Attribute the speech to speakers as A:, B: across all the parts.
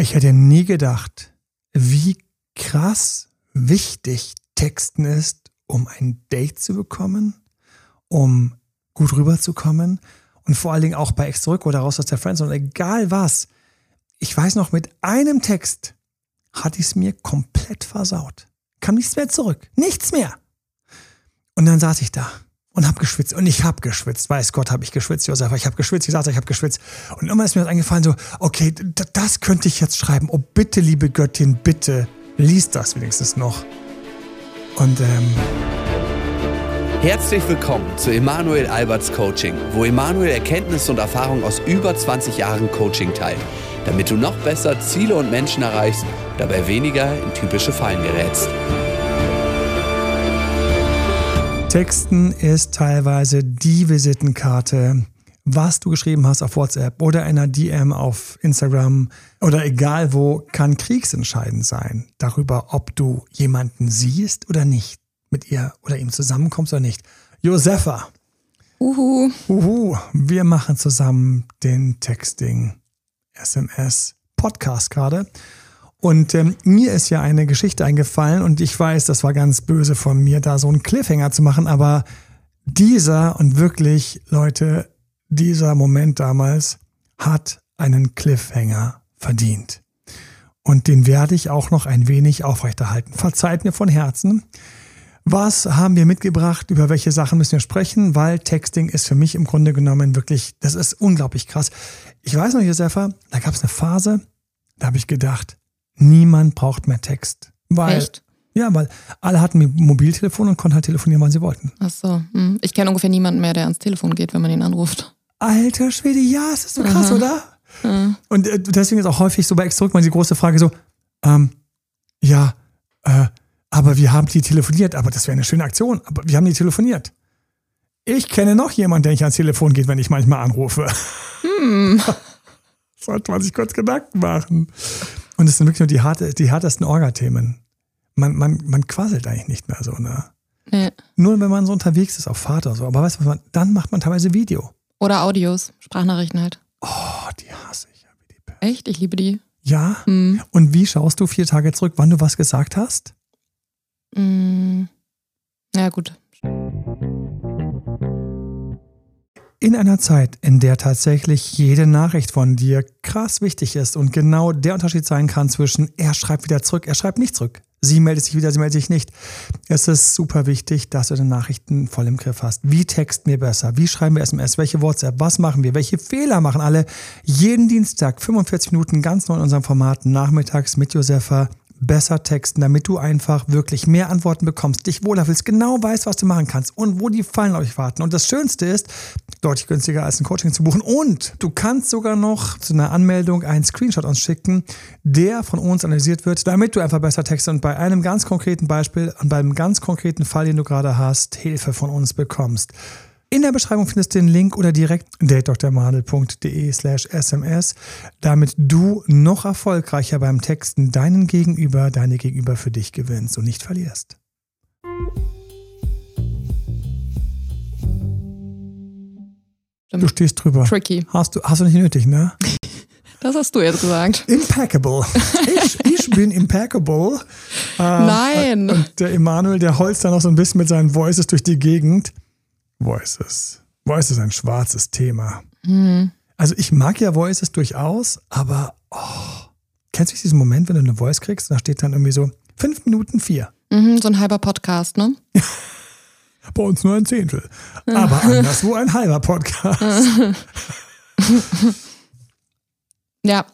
A: Ich hätte nie gedacht, wie krass wichtig Texten ist, um ein Date zu bekommen, um gut rüberzukommen und vor allen Dingen auch bei Ex zurück oder raus aus der Friendzone, egal was. Ich weiß noch, mit einem Text hatte ich es mir komplett versaut. Kam nichts mehr zurück. Nichts mehr. Und dann saß ich da und habe geschwitzt. Und ich habe geschwitzt. Weiß Gott, habe ich geschwitzt, Josef. Ich habe geschwitzt. Ich saß, ich habe geschwitzt. Und immer ist mir das eingefallen, so, okay, das könnte ich jetzt schreiben. Oh, bitte, liebe Göttin, bitte, liest das wenigstens noch. Und ähm,
B: Herzlich willkommen zu Emanuel Alberts Coaching, wo Emanuel Erkenntnisse und Erfahrung aus über 20 Jahren Coaching teilt, damit du noch besser Ziele und Menschen erreichst, dabei weniger in typische Fallen gerätst.
A: Texten ist teilweise die Visitenkarte, was du geschrieben hast auf WhatsApp oder einer DM auf Instagram oder egal wo, kann kriegsentscheidend sein darüber, ob du jemanden siehst oder nicht, mit ihr oder ihm zusammenkommst oder nicht. Josefa.
C: Uhu.
A: Uhu. Wir machen zusammen den Texting SMS Podcast gerade. Und ähm, mir ist ja eine Geschichte eingefallen und ich weiß, das war ganz böse von mir, da so einen Cliffhanger zu machen, aber dieser und wirklich, Leute, dieser Moment damals hat einen Cliffhanger verdient. Und den werde ich auch noch ein wenig aufrechterhalten. Verzeiht mir von Herzen. Was haben wir mitgebracht? Über welche Sachen müssen wir sprechen? Weil Texting ist für mich im Grunde genommen wirklich, das ist unglaublich krass. Ich weiß noch, Josefa, da gab es eine Phase, da habe ich gedacht, Niemand braucht mehr Text. Weil,
C: Echt?
A: Ja, weil alle hatten ein Mobiltelefon und konnten halt telefonieren, wann sie wollten.
C: Ach so. Hm. Ich kenne ungefähr niemanden mehr, der ans Telefon geht, wenn man ihn anruft.
A: Alter Schwede, ja, ist das so krass, oder?
C: Ja.
A: Und äh, deswegen ist auch häufig so bei Ex zurück mal die große Frage so, ähm, ja, äh, aber wir haben die telefoniert, aber das wäre eine schöne Aktion, aber wir haben die telefoniert. Ich kenne noch jemanden, der nicht ans Telefon geht, wenn ich manchmal anrufe.
C: Hm.
A: Sollte man sich kurz Gedanken machen. Und es sind wirklich nur die, harte, die härtesten Orga-Themen. Man, man, man quasselt eigentlich nicht mehr so, ne?
C: Nee.
A: Nur wenn man so unterwegs ist auf Fahrt oder so. Aber weißt du, was man, dann macht man teilweise Video.
C: Oder Audios, Sprachnachrichten halt.
A: Oh, die hasse ich ja wie die Pest.
C: Echt? Ich liebe die.
A: Ja?
C: Hm.
A: Und wie schaust du vier Tage zurück, wann du was gesagt hast?
C: Hm. Ja, gut.
A: In einer Zeit, in der tatsächlich jede Nachricht von dir krass wichtig ist und genau der Unterschied sein kann zwischen er schreibt wieder zurück, er schreibt nicht zurück. Sie meldet sich wieder, sie meldet sich nicht. Es ist super wichtig, dass du deine Nachrichten voll im Griff hast. Wie texten wir besser? Wie schreiben wir SMS? Welche WhatsApp? Was machen wir? Welche Fehler machen alle? Jeden Dienstag 45 Minuten ganz neu in unserem Format nachmittags mit Josefa besser texten, damit du einfach wirklich mehr Antworten bekommst, dich wohler fühlst, genau weißt, was du machen kannst und wo die Fallen auf dich warten. Und das Schönste ist, deutlich günstiger als ein Coaching zu buchen. Und du kannst sogar noch zu einer Anmeldung einen Screenshot uns schicken, der von uns analysiert wird, damit du einfach besser textest und bei einem ganz konkreten Beispiel und beim ganz konkreten Fall, den du gerade hast, Hilfe von uns bekommst. In der Beschreibung findest du den Link oder direkt datedoktormadel.de slash sms, damit du noch erfolgreicher beim Texten deinen Gegenüber, deine Gegenüber für dich gewinnst und nicht verlierst. Du stehst drüber.
C: Tricky.
A: Hast du, hast du nicht nötig, ne?
C: Das hast du jetzt gesagt.
A: Impeccable. Ich, ich bin impeccable. Äh,
C: Nein.
A: Und der Emanuel, der holzt da noch so ein bisschen mit seinen Voices durch die Gegend. Voices. Voices ist ein schwarzes Thema.
C: Hm.
A: Also ich mag ja Voices durchaus, aber oh, kennst du diesen Moment, wenn du eine Voice kriegst, da steht dann irgendwie so fünf Minuten vier.
C: Mhm, so ein halber Podcast, ne?
A: Bei uns nur ein Zehntel. Aber anderswo ein halber Podcast.
C: Ja,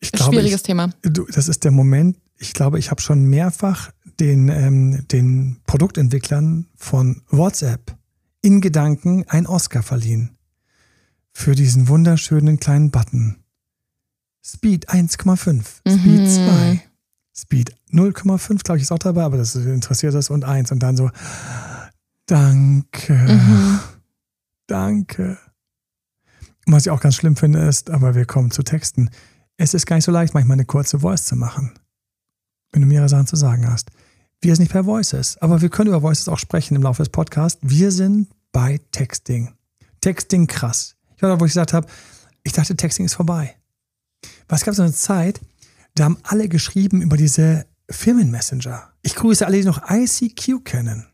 A: Ich glaube,
C: schwieriges
A: ich,
C: Thema.
A: du, das ist der Moment, ich glaube, ich habe schon mehrfach den, ähm, den Produktentwicklern von WhatsApp in Gedanken einen Oscar verliehen. Für diesen wunderschönen kleinen Button. Speed 1,5, Speed
C: Mhm.
A: 2, Speed 0,5, glaube ich, ist auch dabei, aber das interessiert das und 1 und dann so, danke,
C: Mhm.
A: danke. Und was ich auch ganz schlimm finde ist, aber wir kommen zu Texten. Es ist gar nicht so leicht, manchmal eine kurze Voice zu machen, wenn du mehrere Sachen zu sagen hast. Wir sind nicht per Voices, aber wir können über Voices auch sprechen im Laufe des Podcasts. Wir sind bei Texting. Texting krass. Ich war da, wo ich gesagt habe, ich dachte, Texting ist vorbei. Was gab so eine Zeit, Da haben alle geschrieben über diese Firmenmessenger. Ich grüße alle, die noch ICQ kennen.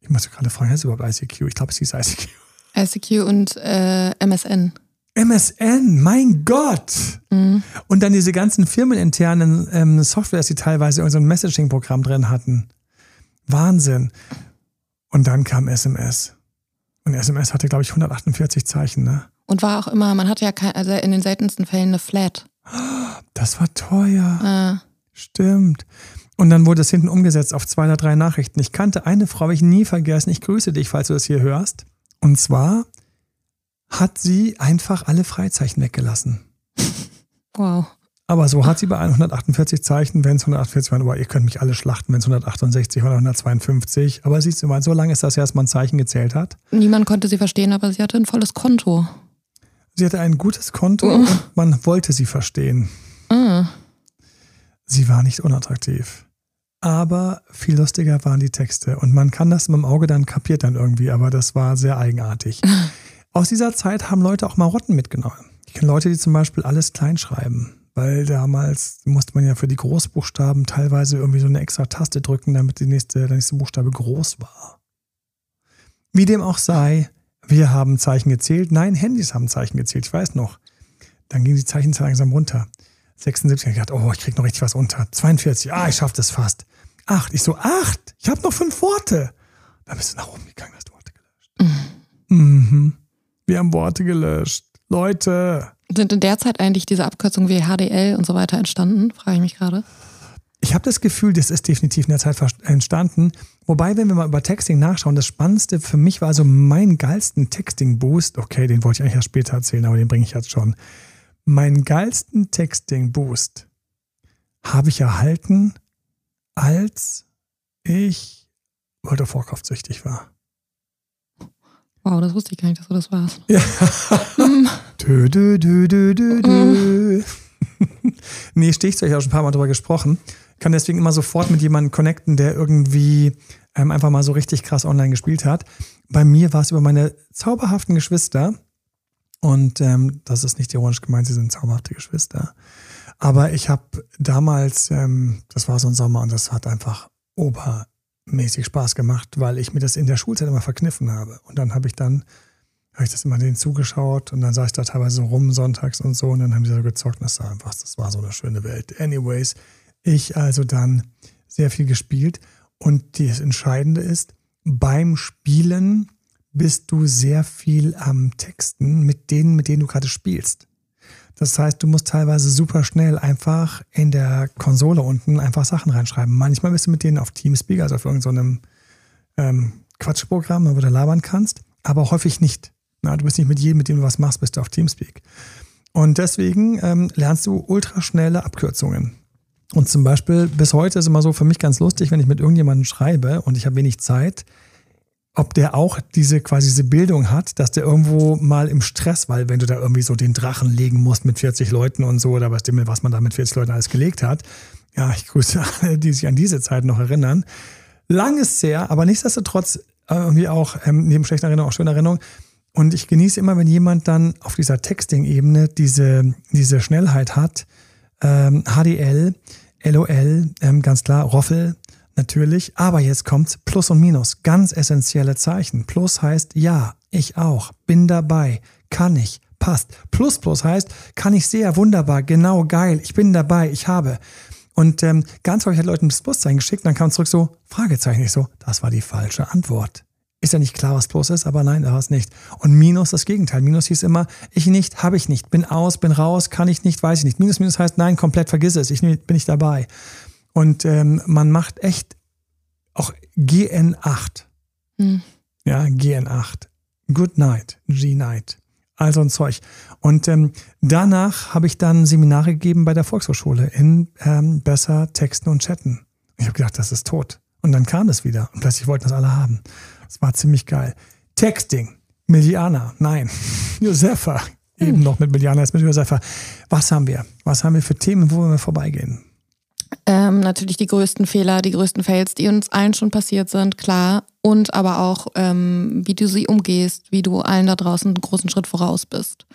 A: Ich muss gerade fragen, heißt es überhaupt ICQ? Ich glaube, es hieß ICQ.
C: ICQ und äh, MSN.
A: MSN, mein Gott!
C: Mhm.
A: Und dann diese ganzen firmeninternen ähm, Softwares, die teilweise irgendein so Messaging-Programm drin hatten. Wahnsinn. Und dann kam SMS. Und SMS hatte, glaube ich, 148 Zeichen, ne?
C: Und war auch immer, man hatte ja kein, also in den seltensten Fällen eine Flat.
A: Das war teuer.
C: Äh,
A: Stimmt. Und dann wurde es hinten umgesetzt auf zwei oder drei Nachrichten. Ich kannte eine Frau, habe ich nie vergessen. Ich grüße dich, falls du das hier hörst. Und zwar hat sie einfach alle Freizeichen weggelassen.
C: wow.
A: Aber so hat sie bei 148 Zeichen, wenn es 148 waren, aber ihr könnt mich alle schlachten, wenn es 168 oder 152. Aber siehst du mal, so lange ist das ja, dass man Zeichen gezählt hat.
C: Niemand konnte sie verstehen, aber sie hatte ein volles Konto.
A: Sie hatte ein gutes Konto und man wollte sie verstehen.
C: Ah.
A: Sie war nicht unattraktiv. Aber viel lustiger waren die Texte. Und man kann das mit dem Auge dann kapiert dann irgendwie, aber das war sehr eigenartig. Aus dieser Zeit haben Leute auch Marotten mitgenommen. Ich kenne Leute, die zum Beispiel alles klein schreiben. Weil damals musste man ja für die Großbuchstaben teilweise irgendwie so eine extra Taste drücken, damit die nächste, der nächste Buchstabe groß war. Wie dem auch sei, wir haben Zeichen gezählt. Nein, Handys haben Zeichen gezählt. Ich weiß noch. Dann ging die Zeichenzahl langsam runter. 76, ich gedacht, oh, ich krieg noch richtig was unter. 42, ah, ich schaff das fast. Acht, ich so, acht, ich habe noch fünf Worte. Dann bist du nach oben gegangen, hast du Worte gelöscht. Mhm. Wir haben Worte gelöscht. Leute,
C: Sind in der Zeit eigentlich diese Abkürzungen wie HDL und so weiter entstanden? Frage ich mich gerade.
A: ich habe das Gefühl, das ist definitiv in der Zeit entstanden. Wobei, wenn wir mal über Texting nachschauen, das Spannendste für mich war so mein geilsten Texting-Boost. Okay, den wollte ich eigentlich erst später erzählen, aber den bringe ich jetzt schon. Meinen geilsten Texting-Boost habe ich erhalten, als ich World of Warcraft süchtig war.
C: Wow, das wusste ich gar nicht, dass du das warst.
A: Ja. dö, dö, dö, dö, dö, dö. nee, Stichzeug, ich habe schon ein paar Mal drüber gesprochen. Kann deswegen immer sofort mit jemandem connecten, der irgendwie ähm, einfach mal so richtig krass online gespielt hat. Bei mir war es über meine zauberhaften Geschwister. Und ähm, das ist nicht ironisch gemeint, sie sind zauberhafte Geschwister. Aber ich habe damals, ähm, das war so ein Sommer und das hat einfach obermäßig Spaß gemacht, weil ich mir das in der Schulzeit immer verkniffen habe. Und dann habe ich dann, habe ich das immer denen zugeschaut und dann saß ich da teilweise so rum sonntags und so und dann haben die so gezockt und das war einfach, das war so eine schöne Welt. Anyways, ich also dann sehr viel gespielt und das Entscheidende ist, beim Spielen bist du sehr viel am Texten mit denen, mit denen du gerade spielst. Das heißt, du musst teilweise super schnell einfach in der Konsole unten einfach Sachen reinschreiben. Manchmal bist du mit denen auf Teamspeak, also auf irgendeinem ähm, Quatschprogramm, wo du labern kannst, aber häufig nicht. Na, du bist nicht mit jedem, mit dem du was machst, bist du auf Teamspeak. Und deswegen ähm, lernst du ultraschnelle Abkürzungen. Und zum Beispiel, bis heute ist immer so für mich ganz lustig, wenn ich mit irgendjemandem schreibe und ich habe wenig Zeit, ob der auch diese quasi diese Bildung hat, dass der irgendwo mal im Stress, weil wenn du da irgendwie so den Drachen legen musst mit 40 Leuten und so, oder was, dem- was man da mit 40 Leuten alles gelegt hat. Ja, ich grüße alle, die sich an diese Zeit noch erinnern. Lang ist sehr, aber nichtsdestotrotz äh, irgendwie auch ähm, neben schlechten Erinnerungen auch schöne Erinnerungen. Und ich genieße immer, wenn jemand dann auf dieser Texting-Ebene diese, diese Schnellheit hat. Ähm, HDL, LOL, ähm, ganz klar, Roffel, natürlich. Aber jetzt kommt Plus und Minus, ganz essentielle Zeichen. Plus heißt ja, ich auch, bin dabei, kann ich, passt. Plus plus heißt, kann ich sehr, wunderbar, genau, geil, ich bin dabei, ich habe. Und ähm, ganz häufig hat Leuten das Pluszeichen geschickt, dann kam zurück so, Fragezeichen. Ich so, das war die falsche Antwort. Ist ja nicht klar, was Plus ist, aber nein, da war es nicht. Und Minus das Gegenteil. Minus hieß immer, ich nicht, habe ich nicht, bin aus, bin raus, kann ich nicht, weiß ich nicht. Minus, Minus heißt, nein, komplett vergiss es, ich bin nicht dabei. Und ähm, man macht echt auch GN8.
C: Hm.
A: Ja, GN8. Good Night, G-Night. all so ein Zeug. Und ähm, danach habe ich dann Seminare gegeben bei der Volkshochschule in ähm, besser Texten und Chatten. Ich habe gedacht, das ist tot. Und dann kam es wieder und plötzlich wollten das alle haben. Das war ziemlich geil. Texting, Milliana, nein, Josefa, eben noch mit Milliana, jetzt mit Josefa. Was haben wir? Was haben wir für Themen, wo wir vorbeigehen?
C: Ähm, natürlich die größten Fehler, die größten Fails, die uns allen schon passiert sind, klar. Und aber auch, ähm, wie du sie umgehst, wie du allen da draußen einen großen Schritt voraus bist.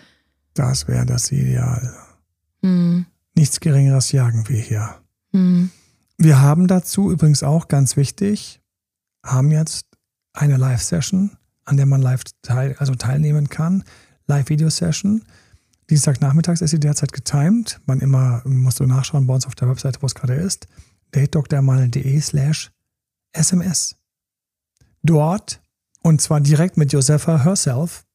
A: Das wäre das Ideal.
C: Hm.
A: nichts Geringeres jagen wir hier.
C: Mhm.
A: Wir haben dazu übrigens auch ganz wichtig, haben jetzt eine Live-Session, an der man live teil, also teilnehmen kann. Live-Video-Session. Dienstagnachmittags ist sie derzeit getimed. Man immer musst du nachschauen bei uns auf der Webseite, wo es gerade ist. datedoktormal.de slash SMS. Dort, und zwar direkt mit Josefa herself,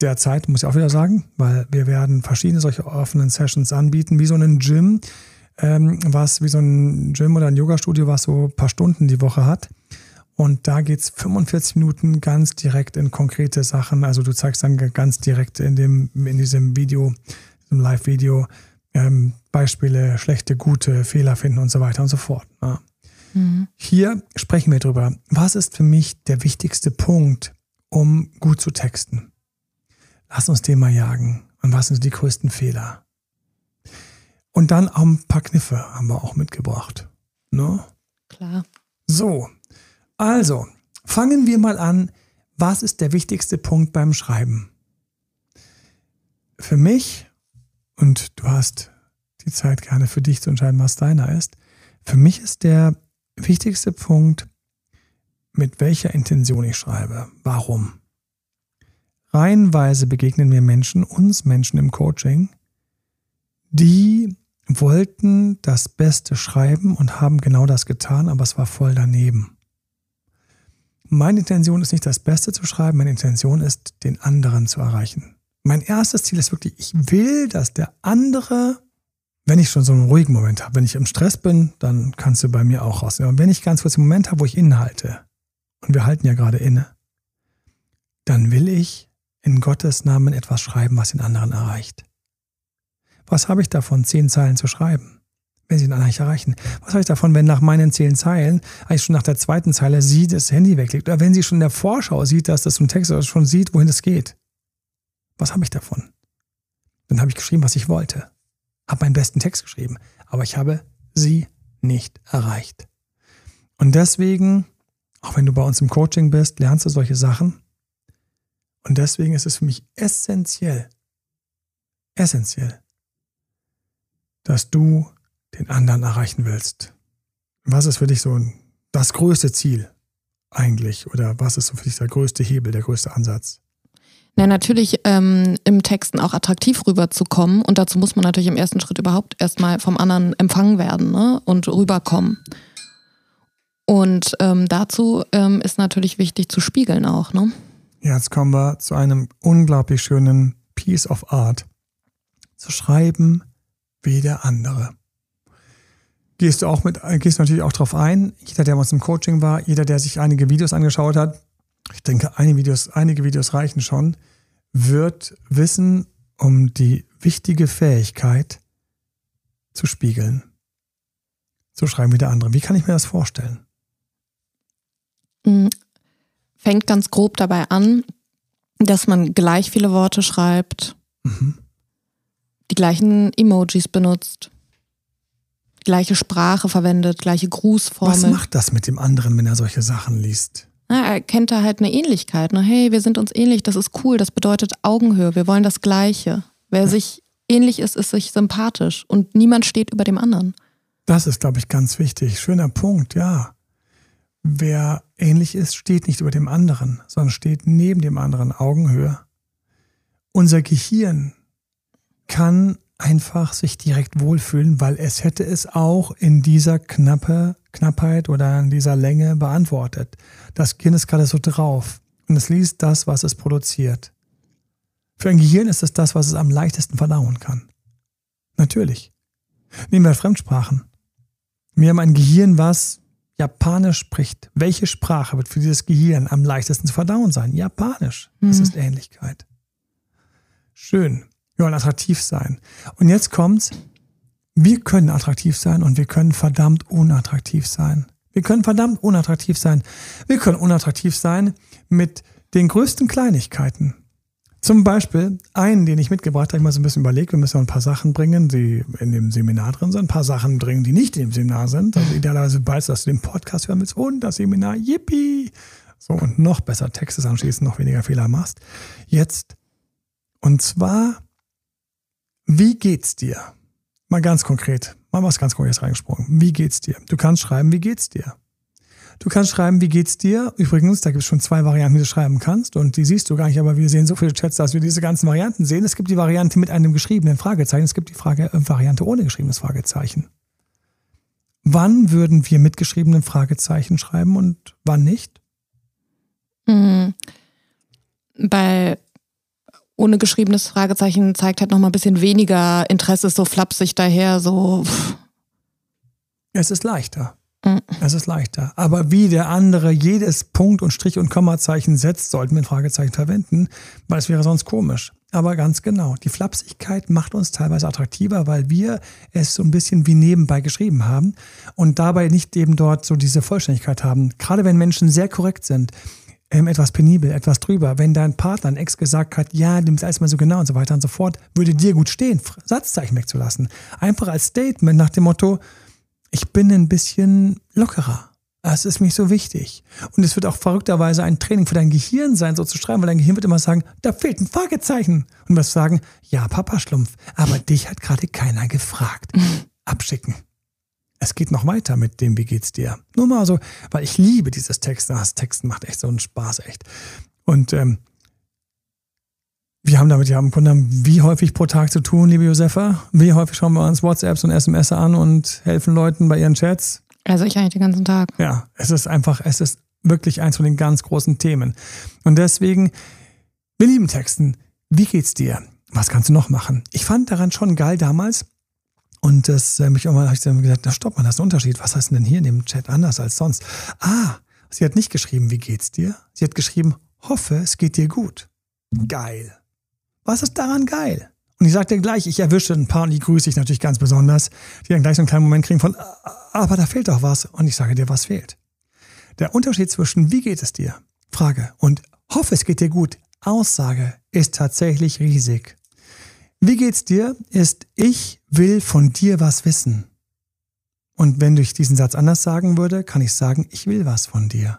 A: derzeit, muss ich auch wieder sagen, weil wir werden verschiedene solche offenen Sessions anbieten, wie so einen Gym, ähm, was wie so ein Gym oder ein Yoga-Studio, was so ein paar Stunden die Woche hat. Und da geht es 45 Minuten ganz direkt in konkrete Sachen. Also du zeigst dann ganz direkt in, dem, in diesem Video, diesem Live-Video, ähm, Beispiele, schlechte, gute, Fehler finden und so weiter und so fort. Ja.
C: Mhm.
A: Hier sprechen wir drüber. Was ist für mich der wichtigste Punkt, um gut zu texten? Lass uns den mal jagen. Und was sind die größten Fehler? Und dann auch ein paar Kniffe haben wir auch mitgebracht. Ne?
C: Klar.
A: So, also fangen wir mal an. Was ist der wichtigste Punkt beim Schreiben? Für mich, und du hast die Zeit gerne für dich zu entscheiden, was deiner ist, für mich ist der wichtigste Punkt, mit welcher Intention ich schreibe. Warum? Reihenweise begegnen mir Menschen, uns Menschen im Coaching, die wollten das Beste schreiben und haben genau das getan, aber es war voll daneben. Meine Intention ist nicht das Beste zu schreiben, meine Intention ist, den anderen zu erreichen. Mein erstes Ziel ist wirklich, ich will, dass der andere, wenn ich schon so einen ruhigen Moment habe, wenn ich im Stress bin, dann kannst du bei mir auch rausnehmen. Aber wenn ich ganz kurz einen Moment habe, wo ich innehalte, und wir halten ja gerade inne, dann will ich in Gottes Namen etwas schreiben, was den anderen erreicht. Was habe ich davon, zehn Zeilen zu schreiben, wenn sie anderen nicht erreichen? Was habe ich davon, wenn nach meinen zehn Zeilen, eigentlich schon nach der zweiten Zeile sie das Handy weglegt? Oder wenn sie schon in der Vorschau sieht, dass das ein Text ist, schon sieht, wohin es geht? Was habe ich davon? Dann habe ich geschrieben, was ich wollte. Habe meinen besten Text geschrieben. Aber ich habe sie nicht erreicht. Und deswegen, auch wenn du bei uns im Coaching bist, lernst du solche Sachen. Und deswegen ist es für mich essentiell, essentiell, dass du den anderen erreichen willst. Was ist für dich so das größte Ziel eigentlich? Oder was ist so für dich der größte Hebel, der größte Ansatz?
C: Na, natürlich ähm, im Texten auch attraktiv rüberzukommen. Und dazu muss man natürlich im ersten Schritt überhaupt erstmal vom anderen empfangen werden ne? und rüberkommen. Und ähm, dazu ähm, ist natürlich wichtig zu spiegeln auch. Ne?
A: Jetzt kommen wir zu einem unglaublich schönen Piece of Art. Zu schreiben wie der andere. Gehst du auch mit, gehst du natürlich auch drauf ein. Jeder, der bei uns im Coaching war, jeder, der sich einige Videos angeschaut hat, ich denke, einige Videos, einige Videos reichen schon, wird wissen um die wichtige Fähigkeit zu spiegeln. Zu schreiben wie der andere. Wie kann ich mir das vorstellen?
C: Mhm. Fängt ganz grob dabei an, dass man gleich viele Worte schreibt,
A: Mhm.
C: die gleichen Emojis benutzt, gleiche Sprache verwendet, gleiche
A: Was
C: Grußformel.
A: macht das mit dem anderen, wenn er solche Sachen liest?
C: Na, er kennt da halt eine Ähnlichkeit. Ne? Hey, wir sind uns ähnlich, das ist cool, das bedeutet Augenhöhe, wir wollen das Gleiche. Wer sich ähnlich ist, ist sich sympathisch und niemand steht über dem anderen.
A: Das ist, glaube ich, ganz wichtig. Schöner Punkt, ja. Wer ähnlich ist, steht nicht über dem anderen, sondern steht neben dem anderen, Augenhöhe. Unser Gehirn kann einfach sich direkt wohlfühlen, weil es hätte es auch in dieser Knappe, Knappheit oder in dieser Länge beantwortet. Das Gehirn ist gerade so drauf und es liest das, was es produziert. Für ein Gehirn ist es das, was es am leichtesten verdauen kann. Natürlich. Nehmen wir Fremdsprachen. Wir haben ein Gehirn, was Japanisch spricht. Welche Sprache wird für dieses Gehirn am leichtesten zu verdauen sein? Japanisch. Das
C: Mhm.
A: ist Ähnlichkeit. Schön. Wir wollen attraktiv sein. Und jetzt kommt's. Wir können attraktiv sein und wir können verdammt unattraktiv sein. Wir können verdammt unattraktiv sein. Wir können unattraktiv sein mit den größten Kleinigkeiten. Zum Beispiel einen, den ich mitgebracht habe, ich mal so ein bisschen überlegt, wir müssen ja ein paar Sachen bringen, die in dem Seminar drin sind, ein paar Sachen bringen, die nicht in dem Seminar sind. Also idealerweise weißt du, dass du den Podcast hören willst und das Seminar, yippie! So, und noch besser Texte anschließend, noch weniger Fehler machst. Jetzt, und zwar, wie geht's dir? Mal ganz konkret, mal was ganz Konkretes reingesprungen. Wie geht's dir? Du kannst schreiben, wie geht's dir? Du kannst schreiben, wie geht's dir? Übrigens, da gibt es schon zwei Varianten, wie du schreiben kannst. Und die siehst du gar nicht, aber wir sehen so viele Chats, dass wir diese ganzen Varianten sehen. Es gibt die Variante mit einem geschriebenen Fragezeichen. Es gibt die Frage, äh, Variante ohne geschriebenes Fragezeichen. Wann würden wir mit geschriebenen Fragezeichen schreiben und wann nicht?
C: Mhm. Bei ohne geschriebenes Fragezeichen zeigt halt noch mal ein bisschen weniger Interesse, so flapsig daher, so. Pff.
A: Es ist leichter. Es ist leichter. Aber wie der andere jedes Punkt und Strich und Kommazeichen setzt, sollten wir ein Fragezeichen verwenden, weil es wäre sonst komisch. Aber ganz genau, die Flapsigkeit macht uns teilweise attraktiver, weil wir es so ein bisschen wie nebenbei geschrieben haben und dabei nicht eben dort so diese Vollständigkeit haben. Gerade wenn Menschen sehr korrekt sind, ähm, etwas penibel, etwas drüber. Wenn dein Partner, ein Ex gesagt hat, ja, nimm es alles mal so genau und so weiter und so fort, würde dir gut stehen, Satzzeichen wegzulassen. Einfach als Statement nach dem Motto, ich bin ein bisschen lockerer. Es ist mich so wichtig. Und es wird auch verrückterweise ein Training für dein Gehirn sein, so zu schreiben, weil dein Gehirn wird immer sagen, da fehlt ein Fragezeichen. Und was sagen, ja, Papa Schlumpf, aber dich hat gerade keiner gefragt. Abschicken. Es geht noch weiter mit dem, wie geht's dir? Nur mal so, weil ich liebe dieses Text. Das Texten macht echt so einen Spaß, echt. Und ähm, wir haben damit ja im Grunde wie häufig pro Tag zu tun, liebe Josefa? Wie häufig schauen wir uns WhatsApps und SMS an und helfen Leuten bei ihren Chats?
C: Also ich eigentlich den ganzen Tag.
A: Ja, es ist einfach, es ist wirklich eins von den ganz großen Themen. Und deswegen, wir lieben Texten. Wie geht's dir? Was kannst du noch machen? Ich fand daran schon geil damals. Und das äh, mich irgendwann habe ich dann gesagt, na stopp mal, das ist ein Unterschied. Was heißt denn hier in dem Chat anders als sonst? Ah, sie hat nicht geschrieben, wie geht's dir? Sie hat geschrieben, hoffe, es geht dir gut. Geil. Was ist daran geil? Und ich sagte gleich, ich erwische ein paar und die grüße ich natürlich ganz besonders, die dann gleich so einen kleinen Moment kriegen von, aber da fehlt doch was. Und ich sage dir, was fehlt. Der Unterschied zwischen wie geht es dir? Frage und hoffe es geht dir gut. Aussage ist tatsächlich riesig. Wie geht's dir? Ist ich will von dir was wissen. Und wenn ich diesen Satz anders sagen würde, kann ich sagen, ich will was von dir.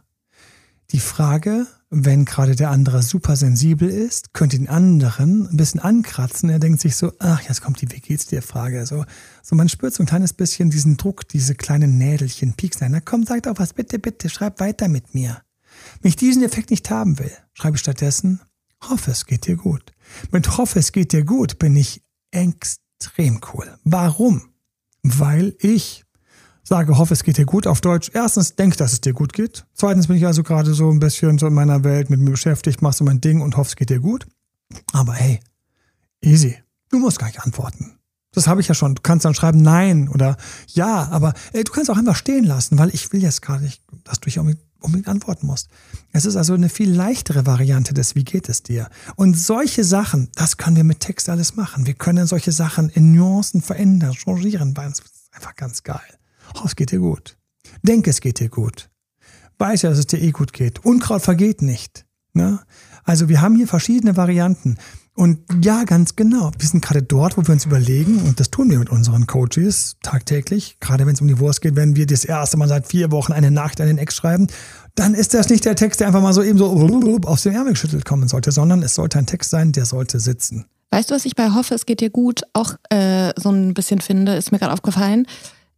A: Die Frage, wenn gerade der andere super sensibel ist, könnte den anderen ein bisschen ankratzen. Er denkt sich so, ach, jetzt kommt die Wie geht's dir Frage. So, so man spürt so ein kleines bisschen diesen Druck, diese kleinen Nädelchen, Pieksen. Na komm, sag doch was, bitte, bitte, schreib weiter mit mir. Wenn ich diesen Effekt nicht haben will, schreibe ich stattdessen, hoffe, es geht dir gut. Mit hoffe, es geht dir gut bin ich extrem cool. Warum? Weil ich sage, hoffe, es geht dir gut auf Deutsch. Erstens, denke, dass es dir gut geht. Zweitens bin ich also gerade so ein bisschen so in meiner Welt mit mir beschäftigt, machst du mein Ding und hoffe, es geht dir gut. Aber hey, easy. Du musst gar nicht antworten. Das habe ich ja schon. Du kannst dann schreiben Nein oder Ja, aber ey, du kannst auch einfach stehen lassen, weil ich will jetzt gar nicht, dass du hier unbedingt antworten musst. Es ist also eine viel leichtere Variante des Wie geht es dir? Und solche Sachen, das können wir mit Text alles machen. Wir können solche Sachen in Nuancen verändern, changieren, weil es ist einfach ganz geil. Oh, es geht dir gut. Denk, es geht dir gut. Weiß ja, dass es dir eh gut geht. Unkraut vergeht nicht. Ne? Also wir haben hier verschiedene Varianten. Und ja, ganz genau. Wir sind gerade dort, wo wir uns überlegen, und das tun wir mit unseren Coaches tagtäglich, gerade wenn es um die Wurst geht, wenn wir das erste Mal seit vier Wochen eine Nachricht an den Ex schreiben, dann ist das nicht der Text, der einfach mal so eben so aus dem Ärmel geschüttelt kommen sollte, sondern es sollte ein Text sein, der sollte sitzen.
C: Weißt du, was ich bei Hoffe, es geht dir gut auch äh, so ein bisschen finde, ist mir gerade aufgefallen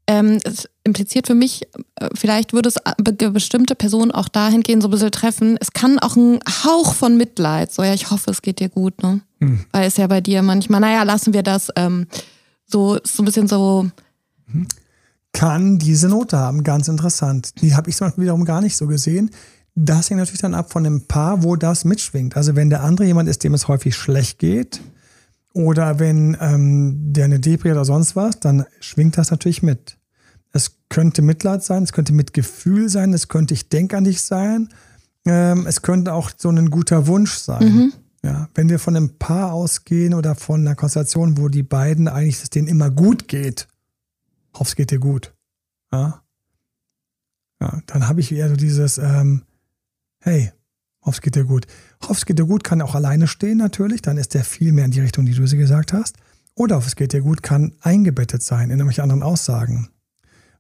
C: ähm, es impliziert für mich, äh, vielleicht würde es äh, bestimmte Personen auch dahingehend so ein bisschen treffen. Es kann auch ein Hauch von Mitleid, so ja, ich hoffe, es geht dir gut, ne? Hm. Weil es ja bei dir manchmal, naja, lassen wir das ähm, so, so ein bisschen so.
A: Mhm. Kann diese Note haben, ganz interessant. Die habe ich zum Beispiel wiederum gar nicht so gesehen. Das hängt natürlich dann ab von dem Paar, wo das mitschwingt. Also wenn der andere jemand ist, dem es häufig schlecht geht, oder wenn ähm, der eine Depri oder sonst was, dann schwingt das natürlich mit. Könnte Mitleid sein, es könnte Mitgefühl sein, es könnte ich denke an dich sein, ähm, es könnte auch so ein guter Wunsch sein. Mhm. Ja, wenn wir von einem Paar ausgehen oder von einer Konstellation, wo die beiden eigentlich es denen immer gut geht, hoffe es geht dir gut. Ja, ja dann habe ich eher so dieses, ähm, hey, es geht dir gut. Hoffe es geht dir gut kann auch alleine stehen natürlich, dann ist der viel mehr in die Richtung, die du sie gesagt hast. Oder hoffe es geht dir gut kann eingebettet sein in irgendwelche anderen Aussagen.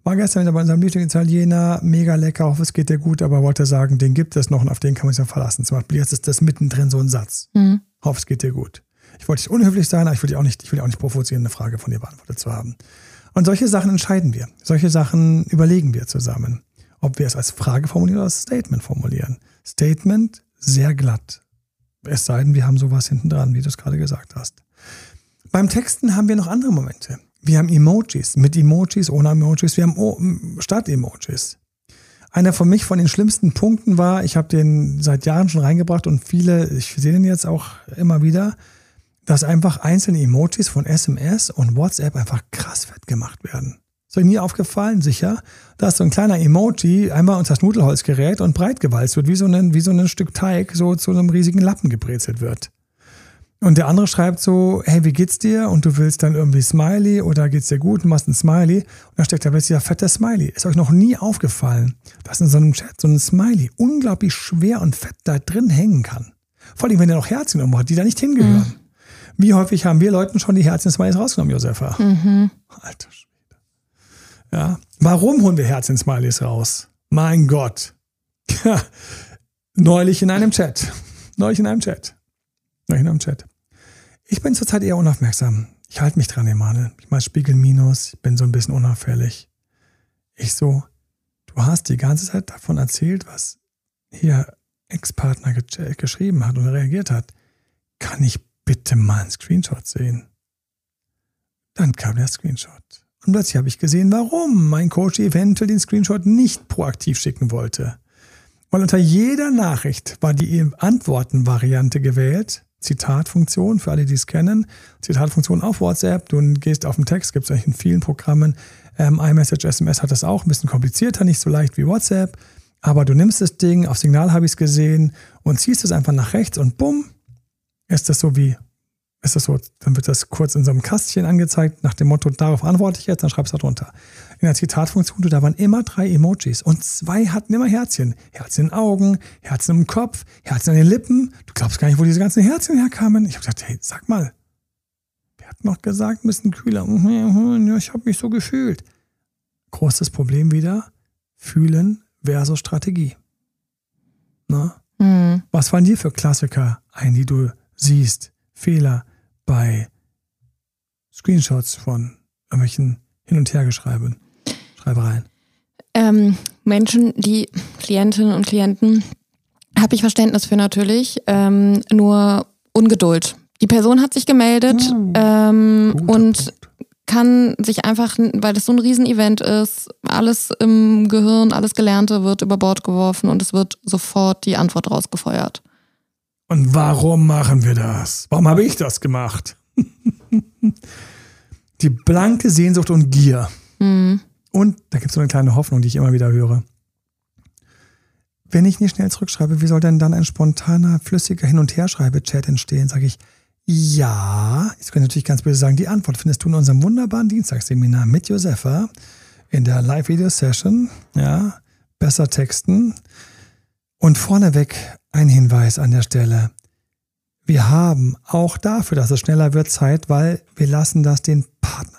A: War gestern wieder bei unserem Lieblingsitaliener, mega lecker, hoffe es geht dir gut, aber wollte sagen, den gibt es noch und auf den kann man sich ja verlassen. Zum Beispiel jetzt ist das mittendrin so ein Satz. Mhm. Hoffe es geht dir gut. Ich wollte nicht unhöflich sein, aber ich will dir auch nicht, ich will auch nicht provozieren, eine Frage von dir beantwortet zu haben. Und solche Sachen entscheiden wir. Solche Sachen überlegen wir zusammen. Ob wir es als Frage formulieren oder als Statement formulieren. Statement sehr glatt. Es sei denn, wir haben sowas hinten dran, wie du es gerade gesagt hast. Beim Texten haben wir noch andere Momente. Wir haben Emojis, mit Emojis, ohne Emojis, wir haben Stadt-Emojis. Einer von mich von den schlimmsten Punkten war, ich habe den seit Jahren schon reingebracht und viele, ich sehe den jetzt auch immer wieder, dass einfach einzelne Emojis von SMS und WhatsApp einfach krass fett gemacht werden. Ist euch nie aufgefallen, sicher, dass so ein kleiner Emoji einmal unter das Nudelholz gerät und breit gewalzt wird, wie so, ein, wie so ein Stück Teig so zu einem riesigen Lappen gebrezelt wird. Und der andere schreibt so, hey, wie geht's dir? Und du willst dann irgendwie Smiley oder geht's dir gut und machst ein Smiley. Und dann steckt da plötzlich der fette Smiley. Ist euch noch nie aufgefallen, dass in so einem Chat so ein Smiley unglaublich schwer und fett da drin hängen kann? Vor allem, wenn er noch Herzchen irgendwo hat, die da nicht hingehören. Mhm. Wie häufig haben wir Leuten schon die Herzchen-Smileys rausgenommen, Josefa? Mhm. Alter Schwede. Ja. Warum holen wir Herzchen-Smileys raus? Mein Gott. Neulich in einem Chat. Neulich in einem Chat. Neulich in einem Chat. Ich bin zurzeit eher unaufmerksam. Ich halte mich dran, Emanuel. Ich mache Spiegel Minus. Ich bin so ein bisschen unauffällig. Ich so, du hast die ganze Zeit davon erzählt, was hier Ex-Partner ge geschrieben hat und reagiert hat. Kann ich bitte mal einen Screenshot sehen? Dann kam der Screenshot. Und plötzlich habe ich gesehen, warum mein Coach eventuell den Screenshot nicht proaktiv schicken wollte. Weil unter jeder Nachricht war die Antworten-Variante gewählt, Zitatfunktion, für alle, die es kennen. Zitatfunktion auf WhatsApp. Du gehst auf den Text, gibt es eigentlich in vielen Programmen. Ähm, iMessage, SMS hat das auch, ein bisschen komplizierter, nicht so leicht wie WhatsApp. Aber du nimmst das Ding, auf Signal habe ich es gesehen und ziehst es einfach nach rechts und bumm, ist das so wie, ist das so, dann wird das kurz in so einem Kastchen angezeigt, nach dem Motto, darauf antworte ich jetzt, dann schreibst du da drunter. In der Zitatfunktion, da waren immer drei Emojis und zwei hatten immer Herzchen. Herzchen in den Augen, Herzchen im Kopf, Herzchen an den Lippen. Du glaubst gar nicht, wo diese ganzen Herzchen herkamen. Ich habe gesagt, hey, sag mal, wer hat noch gesagt, ein bisschen kühler? Ich habe mich so gefühlt. Großes Problem wieder, fühlen versus Strategie. Na? Mhm. Was fallen dir für Klassiker ein, die du siehst? Fehler bei Screenshots von irgendwelchen Hin- und Hergeschreiben? Schreibereien?
C: Ähm, Menschen, die Klientinnen und Klienten, habe ich Verständnis für natürlich, ähm, nur Ungeduld. Die Person hat sich gemeldet oh, ähm, und Punkt. kann sich einfach, weil das so ein Riesenevent ist, alles im Gehirn, alles Gelernte wird über Bord geworfen und es wird sofort die Antwort rausgefeuert.
A: Und warum machen wir das? Warum habe ich das gemacht? die blanke Sehnsucht und Gier. Mhm. Und da gibt es so eine kleine Hoffnung, die ich immer wieder höre. Wenn ich nicht schnell zurückschreibe, wie soll denn dann ein spontaner, flüssiger Hin- und Herschreibe-Chat entstehen? Sage ich, ja, jetzt können natürlich ganz böse sagen, die Antwort findest du in unserem wunderbaren Dienstagsseminar mit Josefa in der Live-Video-Session. Ja, besser texten. Und vorneweg ein Hinweis an der Stelle. Wir haben auch dafür, dass es schneller wird, Zeit, weil wir lassen das den Partner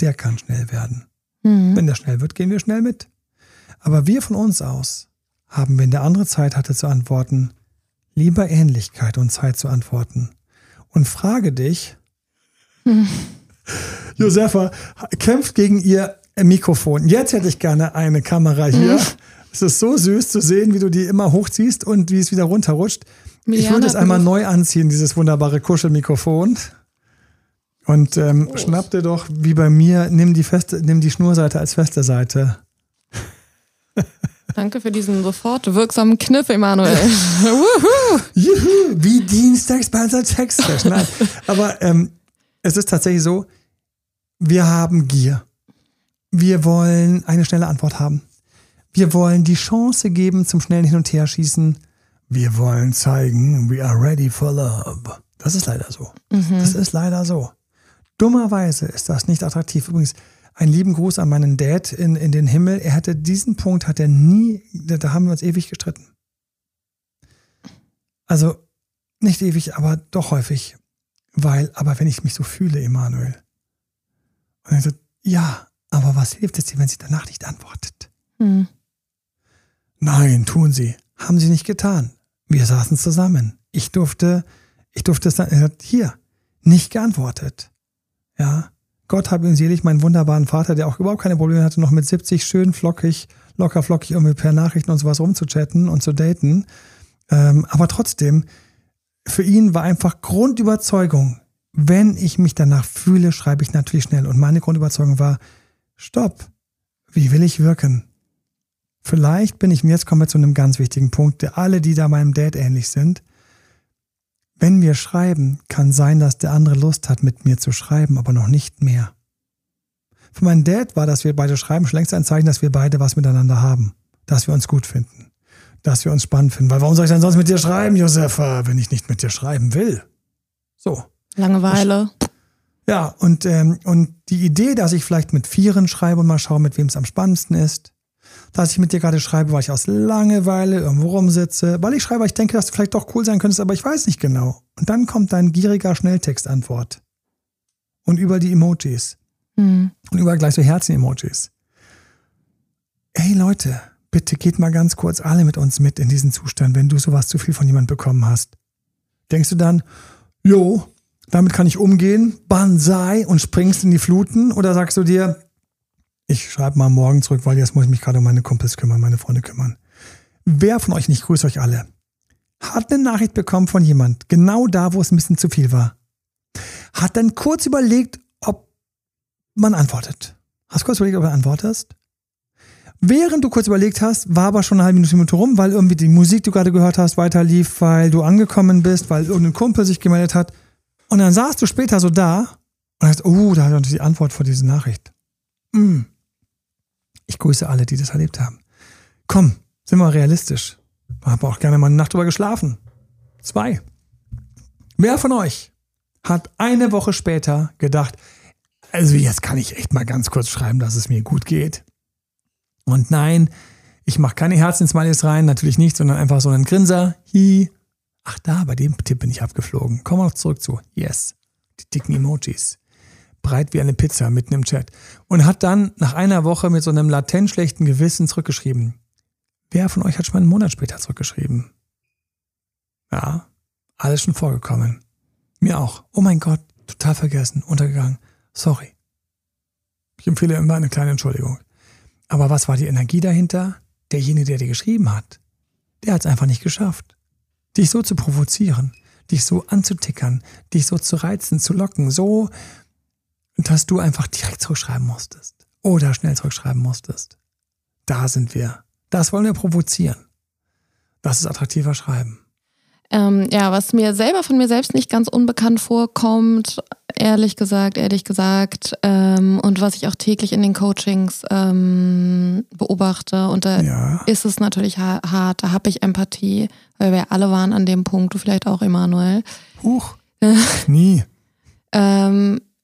A: der kann schnell werden. Mhm. Wenn der schnell wird, gehen wir schnell mit. Aber wir von uns aus haben, wenn der andere Zeit hatte zu antworten, lieber Ähnlichkeit und Zeit zu antworten. Und frage dich, mhm. Josefa kämpft gegen ihr Mikrofon. Jetzt hätte ich gerne eine Kamera hier. Mhm. Es ist so süß zu sehen, wie du die immer hochziehst und wie es wieder runterrutscht. Miliana ich würde es einmal neu anziehen, dieses wunderbare Kuschelmikrofon. Und ähm, oh. schnapp dir doch, wie bei mir, nimm die, feste, nimm die Schnurseite als feste Seite.
C: Danke für diesen sofort wirksamen Kniff, Emanuel.
A: Juhu, wie dienstags bei unserer Text. Nein, aber ähm, es ist tatsächlich so, wir haben Gier. Wir wollen eine schnelle Antwort haben. Wir wollen die Chance geben zum schnellen Hin- und Herschießen. Wir wollen zeigen, we are ready for love. Das ist leider so. Mhm. Das ist leider so. Dummerweise ist das nicht attraktiv. Übrigens, einen lieben Gruß an meinen Dad in, in den Himmel. Er hatte diesen Punkt, hat er nie, da haben wir uns ewig gestritten. Also nicht ewig, aber doch häufig. Weil, aber wenn ich mich so fühle, Emanuel. Und er sagt, ja, aber was hilft es dir, wenn sie danach nicht antwortet? Hm. Nein, tun sie. Haben sie nicht getan. Wir saßen zusammen. Ich durfte Ich durfte es dann, er hat hier nicht geantwortet. Ja. Gott habe ihn selig, meinen wunderbaren Vater, der auch überhaupt keine Probleme hatte, noch mit 70 schön flockig, locker flockig irgendwie per Nachrichten und sowas rumzuchatten und zu daten. Ähm, aber trotzdem, für ihn war einfach Grundüberzeugung, wenn ich mich danach fühle, schreibe ich natürlich schnell. Und meine Grundüberzeugung war, stopp, wie will ich wirken? Vielleicht bin ich, und jetzt kommen wir zu einem ganz wichtigen Punkt, der alle, die da meinem Dad ähnlich sind, wenn wir schreiben, kann sein, dass der andere Lust hat, mit mir zu schreiben, aber noch nicht mehr. Für meinen Dad war, dass wir beide schreiben, schon längst ein Zeichen, dass wir beide was miteinander haben, dass wir uns gut finden, dass wir uns spannend finden. Weil warum soll ich denn sonst mit dir schreiben, Josefa, wenn ich nicht mit dir schreiben will? So.
C: Langeweile.
A: Ja, und, ähm, und die Idee, dass ich vielleicht mit Vieren schreibe und mal schaue, mit wem es am spannendsten ist, dass ich mit dir gerade schreibe, weil ich aus Langeweile irgendwo rumsitze, weil ich schreibe, weil ich denke, dass du vielleicht doch cool sein könntest, aber ich weiß nicht genau. Und dann kommt dein gieriger Schnelltextantwort. Und über die Emojis.
C: Mhm.
A: Und überall gleich so Herzen-Emojis. Hey Leute, bitte geht mal ganz kurz alle mit uns mit in diesen Zustand, wenn du sowas zu viel von jemand bekommen hast. Denkst du dann, jo, damit kann ich umgehen, Banzai und springst in die Fluten? Oder sagst du dir, ich schreibe mal morgen zurück, weil jetzt muss ich mich gerade um meine Kumpels kümmern, meine Freunde kümmern. Wer von euch nicht, grüßt euch alle, hat eine Nachricht bekommen von jemand, genau da, wo es ein bisschen zu viel war. Hat dann kurz überlegt, ob man antwortet. Hast kurz überlegt, ob du antwortest? Während du kurz überlegt hast, war aber schon eine halbe Minute rum, weil irgendwie die Musik, die du gerade gehört hast, weiter lief, weil du angekommen bist, weil irgendein Kumpel sich gemeldet hat. Und dann saßt du später so da und hast, oh, da hat die Antwort vor diese Nachricht. Mm. Ich grüße alle, die das erlebt haben. Komm, sind wir realistisch. Habe auch gerne mal eine Nacht drüber geschlafen. Zwei. Wer von euch hat eine Woche später gedacht, also jetzt kann ich echt mal ganz kurz schreiben, dass es mir gut geht? Und nein, ich mache keine Herzensmalies rein, natürlich nicht, sondern einfach so einen Grinser. Hi. Ach da, bei dem Tipp bin ich abgeflogen. Kommen wir noch zurück zu. Yes. Die dicken Emojis. Breit wie eine Pizza mitten im Chat. Und hat dann nach einer Woche mit so einem latent schlechten Gewissen zurückgeschrieben. Wer von euch hat schon mal einen Monat später zurückgeschrieben? Ja, alles schon vorgekommen. Mir auch. Oh mein Gott, total vergessen, untergegangen. Sorry. Ich empfehle immer eine kleine Entschuldigung. Aber was war die Energie dahinter? Derjenige, der dir geschrieben hat, der hat es einfach nicht geschafft. Dich so zu provozieren, dich so anzutickern, dich so zu reizen, zu locken, so, dass du einfach direkt zurückschreiben musstest. Oder schnell zurückschreiben musstest. Da sind wir. Das wollen wir provozieren. Das ist attraktiver Schreiben.
C: Ähm, ja, was mir selber von mir selbst nicht ganz unbekannt vorkommt, ehrlich gesagt, ehrlich gesagt, ähm, und was ich auch täglich in den Coachings ähm, beobachte, und da
A: Ja.
C: ist es natürlich ha hart, da habe ich Empathie, weil wir alle waren an dem Punkt, du vielleicht auch, Emanuel.
A: Huch. Nie.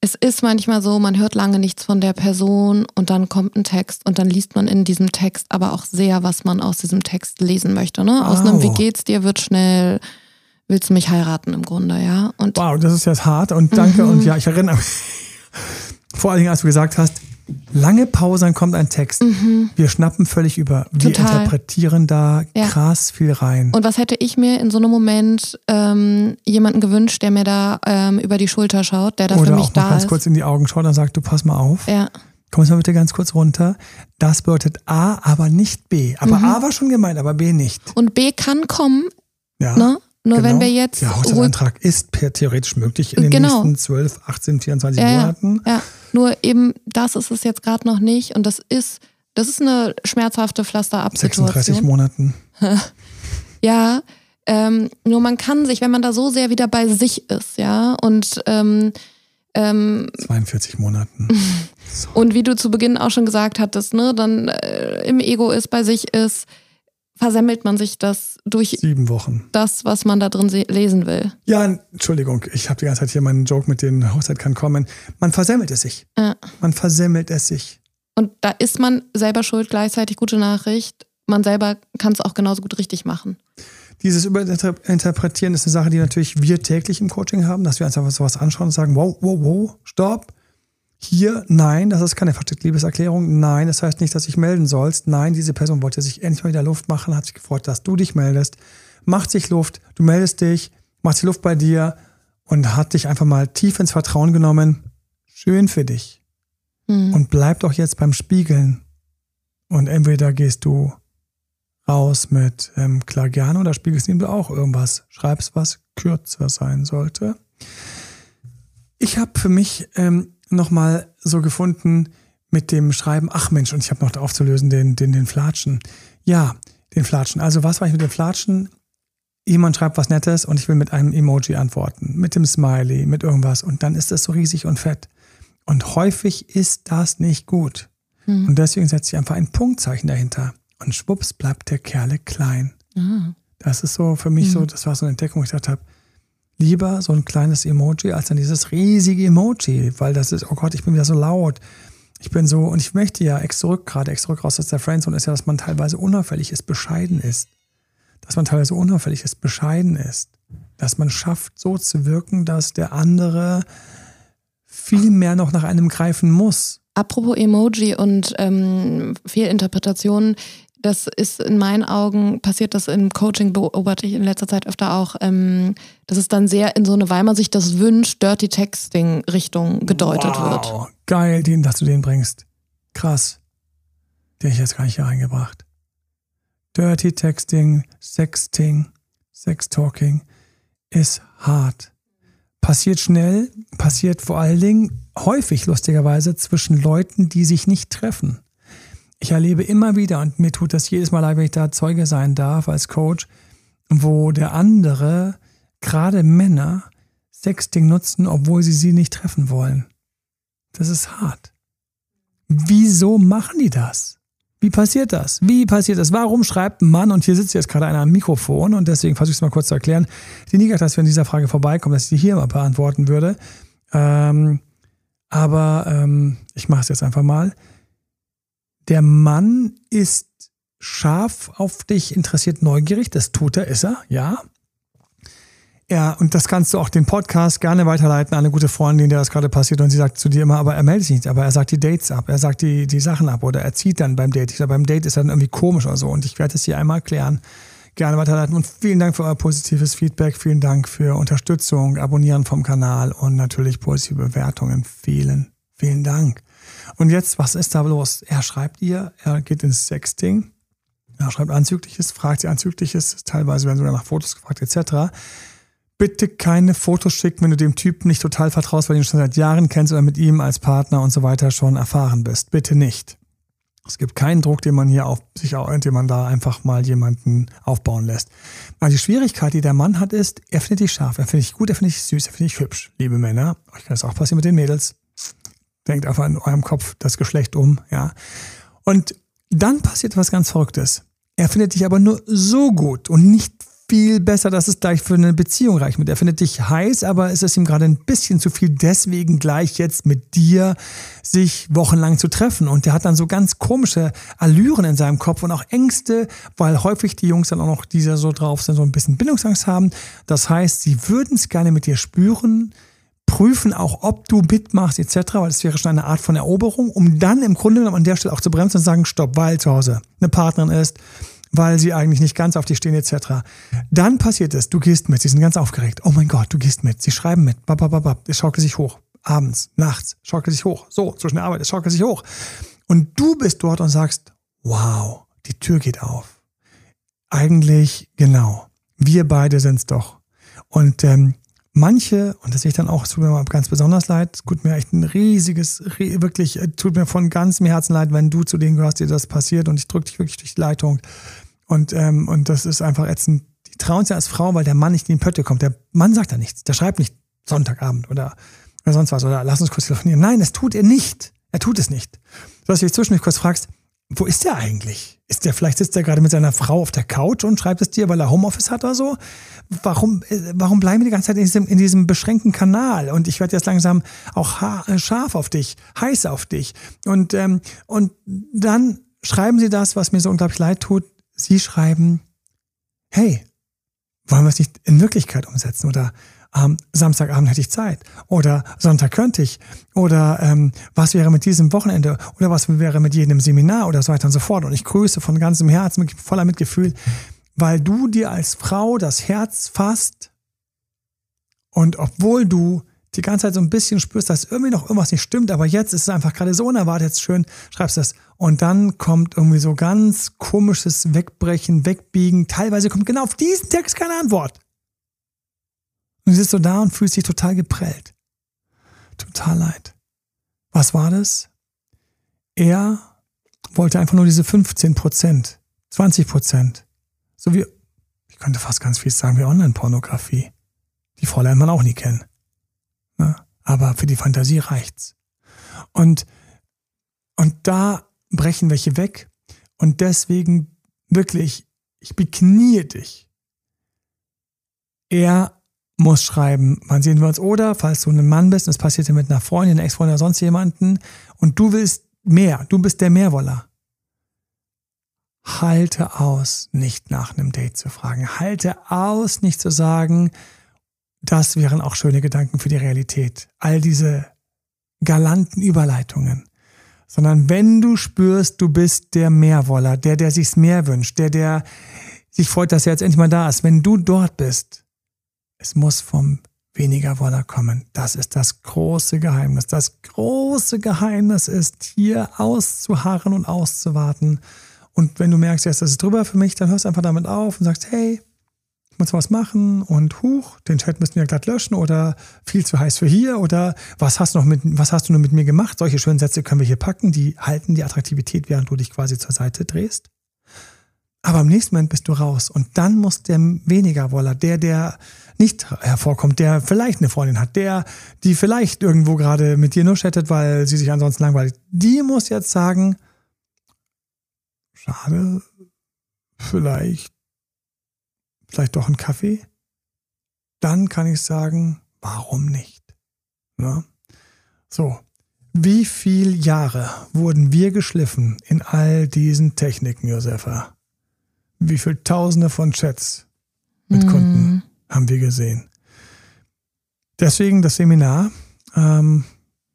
C: Es ist manchmal so, man hört lange nichts von der Person und dann kommt ein Text und dann liest man in diesem Text aber auch sehr, was man aus diesem Text lesen möchte. Ne? Aus einem. Wie geht's dir wird schnell, willst du mich heiraten im Grunde, ja? Und
A: Wow, das ist jetzt hart und danke.
C: Mhm.
A: Und ja, ich erinnere mich. Vor allen Dingen, als du gesagt hast, lange Pause, dann kommt ein Text. Wir schnappen völlig über. Wir
C: Mhm. Total.
A: interpretieren da
C: Ja.
A: krass viel rein.
C: Und was hätte ich mir in so einem Moment ähm, jemanden gewünscht, der mir da ähm, über die Schulter schaut, der da für
A: Oder
C: mich
A: auch mal
C: da
A: ganz
C: ist?
A: kurz in die Augen schaut und sagt, du pass mal auf.
C: Ja,
A: Komm jetzt mal bitte ganz kurz runter. Das bedeutet A, aber nicht B. Aber
C: Mhm.
A: A war schon gemeint, aber B nicht.
C: und B kann kommen,
A: Ja.
C: ne? Nur
A: genau.
C: wenn wir jetzt
A: Der Haushaltsantrag ist per theoretisch möglich in den
C: Genau.
A: nächsten 12, 18, 24
C: Ja, ja.
A: Monaten.
C: Ja, nur eben das ist es jetzt gerade noch nicht und das ist das ist eine schmerzhafte
A: 36
C: Pflasterabsituation.
A: Monaten.
C: Ja, ähm, nur man kann sich, wenn man da so sehr wieder bei sich ist, ja und ähm, ähm,
A: 42 Monaten.
C: und wie du zu Beginn auch schon gesagt hattest, ne, dann äh, im Ego ist, bei sich ist, versemmelt man sich das durch
A: Sieben Wochen.
C: das, was man da drin se- lesen will.
A: Ja, Entschuldigung, ich habe die ganze Zeit hier meinen Joke mit den Hochzeit kann kommen. Man versemmelt es sich.
C: Ja.
A: Man versemmelt es sich.
C: Und da ist man selber schuld, gleichzeitig gute Nachricht. Man selber kann es auch genauso gut richtig machen.
A: Dieses Überinterpretieren ist eine Sache, die natürlich wir täglich im Coaching haben, dass wir uns einfach sowas anschauen und sagen, wow, wow, wow, stopp. Hier, nein, das ist keine versteckte Liebeserklärung. Nein, das heißt nicht, dass ich melden sollst. Nein, diese Person wollte sich endlich mal wieder Luft machen, hat sich gefreut, dass du dich meldest. Macht sich Luft, du meldest dich, macht die Luft bei dir und hat dich einfach mal tief ins Vertrauen genommen. Schön für dich. Mhm. Und bleib doch jetzt beim Spiegeln. Und entweder gehst du raus mit ähm, klar gerne oder spiegelst ihm du auch irgendwas. Schreibst, was kürzer sein sollte. Ich habe für mich ähm, nochmal so gefunden mit dem Schreiben, ach Mensch, und ich habe noch aufzulösen, den, den, den Flatschen. Ja, den Flatschen. Also was war ich mit dem Flatschen? Jemand schreibt was Nettes und ich will mit einem Emoji antworten, mit dem Smiley, mit irgendwas. Und dann ist das so riesig und fett. Und häufig ist das nicht gut. Mhm. Und deswegen setze ich einfach ein Punktzeichen dahinter. Und schwupps bleibt der Kerle klein. Mhm. Das ist so für mich mhm. so, das war so eine Entdeckung, wo ich gedacht habe, lieber so ein kleines Emoji als dann dieses riesige Emoji, weil das ist, oh Gott, ich bin wieder so laut. Ich bin so, und ich möchte ja ex zurück, gerade ex zurück raus aus der Friendzone, ist ja, dass man teilweise unauffällig ist, bescheiden ist. Dass man teilweise unauffällig ist, bescheiden ist. Dass man schafft, so zu wirken, dass der andere viel mehr noch nach einem greifen muss.
C: Apropos Emoji und ähm, Fehlinterpretationen, das ist in meinen Augen, passiert das im Coaching, beobachte ich in letzter Zeit öfter auch, ähm, dass es dann sehr in so eine, weil man sich das wünscht, Dirty Texting-Richtung gedeutet wow, wird.
A: Geil, den, dass du den bringst. Krass. Den ich jetzt gar nicht hier reingebracht. Dirty Texting, Sexting, Sextalking ist hart. Passiert schnell, passiert vor allen Dingen häufig lustigerweise zwischen Leuten, die sich nicht treffen ich erlebe immer wieder, und mir tut das jedes Mal leid, wenn ich da Zeuge sein darf als Coach, wo der andere, gerade Männer, Sexting nutzen, obwohl sie sie nicht treffen wollen. Das ist hart. Wieso machen die das? Wie passiert das? Wie passiert das? Warum schreibt ein Mann, und hier sitzt jetzt gerade einer am Mikrofon, und deswegen versuche ich es mal kurz zu erklären, die Nigat, dass wir in dieser Frage vorbeikommen, dass ich die hier mal beantworten würde. Ähm, aber ähm, ich mache es jetzt einfach mal der Mann ist scharf auf dich, interessiert, neugierig. Das tut er, ist er, ja. Ja, und das kannst du auch den Podcast gerne weiterleiten an eine gute Freundin, der das gerade passiert und sie sagt zu dir immer, aber er meldet sich nicht, aber er sagt die Dates ab, er sagt die, die Sachen ab oder er zieht dann beim Date. Ich sage, beim Date ist er dann irgendwie komisch oder so und ich werde es hier einmal klären. Gerne weiterleiten und vielen Dank für euer positives Feedback, vielen Dank für Unterstützung, Abonnieren vom Kanal und natürlich positive Bewertungen. Vielen, vielen Dank. Und jetzt, was ist da los? Er schreibt ihr, er geht ins Sexting, er schreibt Anzügliches, fragt sie Anzügliches, teilweise werden sogar nach Fotos gefragt, etc. Bitte keine Fotos schicken, wenn du dem Typen nicht total vertraust, weil du ihn schon seit Jahren kennst oder mit ihm als Partner und so weiter schon erfahren bist. Bitte nicht. Es gibt keinen Druck, den man hier auf sich, den man da einfach mal jemanden aufbauen lässt. Aber die Schwierigkeit, die der Mann hat, ist, er findet dich scharf, er findet dich gut, er findet dich süß, er findet dich hübsch. Liebe Männer, euch kann das auch passieren mit den Mädels. Denkt einfach in eurem Kopf das Geschlecht um, ja. Und dann passiert was ganz Verrücktes. Er findet dich aber nur so gut und nicht viel besser, dass es gleich für eine Beziehung reicht mit. Er findet dich heiß, aber es ist ihm gerade ein bisschen zu viel, deswegen gleich jetzt mit dir sich wochenlang zu treffen. Und der hat dann so ganz komische Allüren in seinem Kopf und auch Ängste, weil häufig die Jungs dann auch noch, die so drauf sind, so ein bisschen Bindungsangst haben. Das heißt, sie würden es gerne mit dir spüren, prüfen auch, ob du mitmachst etc., weil das wäre schon eine Art von Eroberung, um dann im Grunde genommen an der Stelle auch zu bremsen und sagen, stopp, weil zu Hause eine Partnerin ist, weil sie eigentlich nicht ganz auf dich stehen etc. Dann passiert es, du gehst mit, sie sind ganz aufgeregt. Oh mein Gott, du gehst mit, sie schreiben mit, babababab, es schaukelt sich hoch, abends, nachts, schaukelt sich hoch, so, zwischen der Arbeit, es schaukelt sich hoch. Und du bist dort und sagst, wow, die Tür geht auf. Eigentlich, genau, wir beide sind's doch. Und ähm, manche, und das sehe ich dann auch, es tut mir mal ganz besonders leid, es tut mir echt ein riesiges, wirklich, äh, tut mir von ganzem Herzen leid, wenn du zu denen gehörst, dir das passiert und ich drücke dich wirklich durch die Leitung. Und, ähm, und das ist einfach ätzend. Die trauen sich als Frau, weil der Mann nicht in die Pötte kommt. Der Mann sagt da nichts. Der schreibt nicht Sonntagabend oder, oder sonst was oder lass uns kurz telefonieren. Nein, das tut er nicht. Er tut es nicht. Du hast dich zwischendurch kurz fragst, wo ist der eigentlich? Ist der, vielleicht sitzt er gerade mit seiner Frau auf der Couch und schreibt es dir, weil er Homeoffice hat oder so? Warum, äh, warum bleiben wir die ganze Zeit in diesem, in diesem beschränkten Kanal? Und ich werde jetzt langsam auch äh, scharf auf dich, heiß auf dich. Und, ähm, und dann schreiben sie das, was mir so unglaublich leid tut. Sie schreiben, hey, wollen wir es nicht in Wirklichkeit umsetzen? Oder ähm, Samstagabend hätte ich Zeit oder Sonntag könnte ich oder ähm, was wäre mit diesem Wochenende oder was wäre mit jedem Seminar oder so weiter und so fort. Und ich grüße von ganzem Herzen, voller Mitgefühl, weil du dir als Frau das Herz fasst Und obwohl du die ganze Zeit so ein bisschen spürst, dass irgendwie noch irgendwas nicht stimmt, aber jetzt ist es einfach gerade so unerwartet schön, schreibst das. Und dann kommt irgendwie so ganz komisches Wegbrechen, Wegbiegen. Teilweise kommt genau auf diesen Text keine Antwort. Und du sitzt so da und fühlst dich total geprellt. Total leid. Was war das? Er wollte einfach nur diese 15 Prozent, 20 Prozent. So wie, ich könnte fast ganz viel sagen wie Online-Pornografie. Die Frau lernt man auch nie kennen. Ne? Aber für die Fantasie reicht's. Und, und da brechen welche weg. Und deswegen wirklich, ich beknie dich. Er muss schreiben, wann sehen wir uns? Oder, falls du ein Mann bist, und es passierte mit einer Freundin, einer Ex-Freundin oder sonst jemanden, und du willst mehr, du bist der Mehrwoller. Halte aus, nicht nach einem Date zu fragen. Halte aus, nicht zu sagen, das wären auch schöne Gedanken für die Realität. All diese galanten Überleitungen. Sondern wenn du spürst, du bist der Mehrwoller, der, der sich's mehr wünscht, der, der sich freut, dass er jetzt endlich mal da ist. Wenn du dort bist, es muss vom weniger Woller kommen. Das ist das große Geheimnis. Das große Geheimnis ist, hier auszuharren und auszuwarten. Und wenn du merkst, jetzt ist es drüber für mich, dann hörst du einfach damit auf und sagst, hey, muss was machen und huch, den Chat müssen wir glatt löschen oder viel zu heiß für hier oder was hast noch mit, was hast du nur mit mir gemacht? Solche schönen Sätze können wir hier packen, die halten die Attraktivität, während du dich quasi zur Seite drehst. Aber im nächsten Moment bist du raus und dann muss der weniger Woller, der, der nicht hervorkommt, der vielleicht eine Freundin hat, der, die vielleicht irgendwo gerade mit dir nur chattet, weil sie sich ansonsten langweilt, die muss jetzt sagen, schade, vielleicht vielleicht doch einen Kaffee, dann kann ich sagen, warum nicht? Ja? So, wie viele Jahre wurden wir geschliffen in all diesen Techniken, Josefa? Wie viele Tausende von Chats mit mm. Kunden haben wir gesehen? Deswegen das Seminar ähm,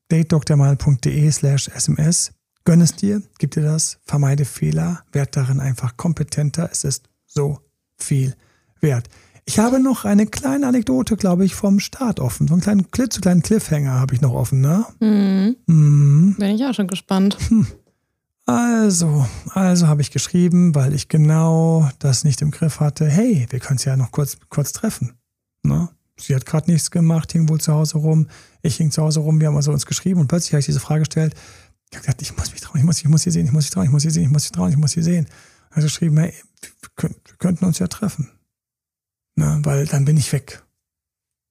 A: datedoktermal.de slash sms. Gönn es dir, gib dir das, vermeide Fehler, werd darin einfach kompetenter. Es ist so viel wert. Ich habe noch eine kleine Anekdote, glaube ich, vom Start offen. So einen kleinen, klitzekleinen Cliffhanger habe ich noch offen, ne?
C: Mhm. Mhm. Bin ich auch schon gespannt. Hm.
A: Also, also habe ich geschrieben, weil ich genau das nicht im Griff hatte. Hey, wir können es ja noch kurz, kurz treffen. Ne? Sie hat gerade nichts gemacht, hing wohl zu Hause rum. Ich hing zu Hause rum, wir haben also uns geschrieben und plötzlich habe ich diese Frage gestellt. Ich habe gesagt, ich muss mich trauen, ich muss, ich muss hier sehen, ich muss hier trauen, ich muss hier sehen, ich muss hier trauen, ich muss hier sehen. Also geschrieben, hey, wir, wir könnten uns ja treffen. Ne, weil dann bin ich weg.